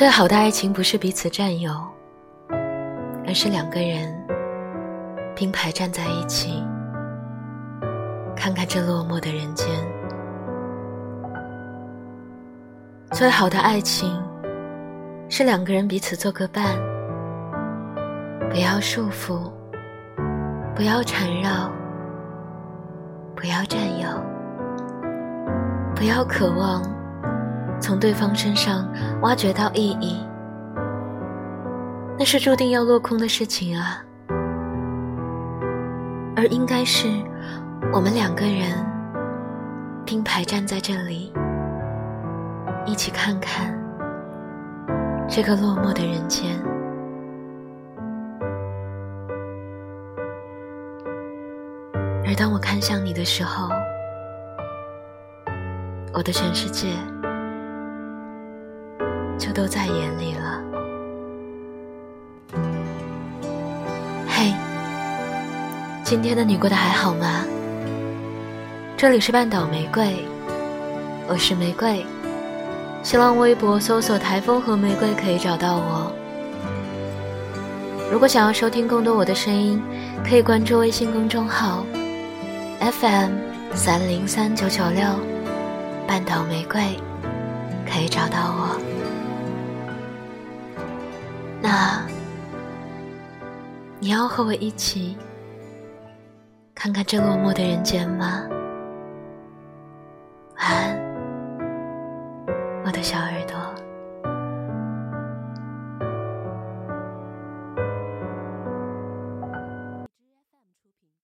最好的爱情不是彼此占有，而是两个人并排站在一起，看看这落寞的人间。最好的爱情是两个人彼此做个伴，不要束缚，不要缠绕，不要占有，不要渴望。从对方身上挖掘到意义，那是注定要落空的事情啊。而应该是我们两个人并排站在这里，一起看看这个落寞的人间。而当我看向你的时候，我的全世界。就都在眼里了。嘿，今天的你过得还好吗？这里是半岛玫瑰，我是玫瑰。新浪微博搜索“台风和玫瑰”可以找到我。如果想要收听更多我的声音，可以关注微信公众号 FM 三零三九九六半岛玫瑰，可以找到我。那你要和我一起看看这落寞的人间吗？晚安我的小耳朵。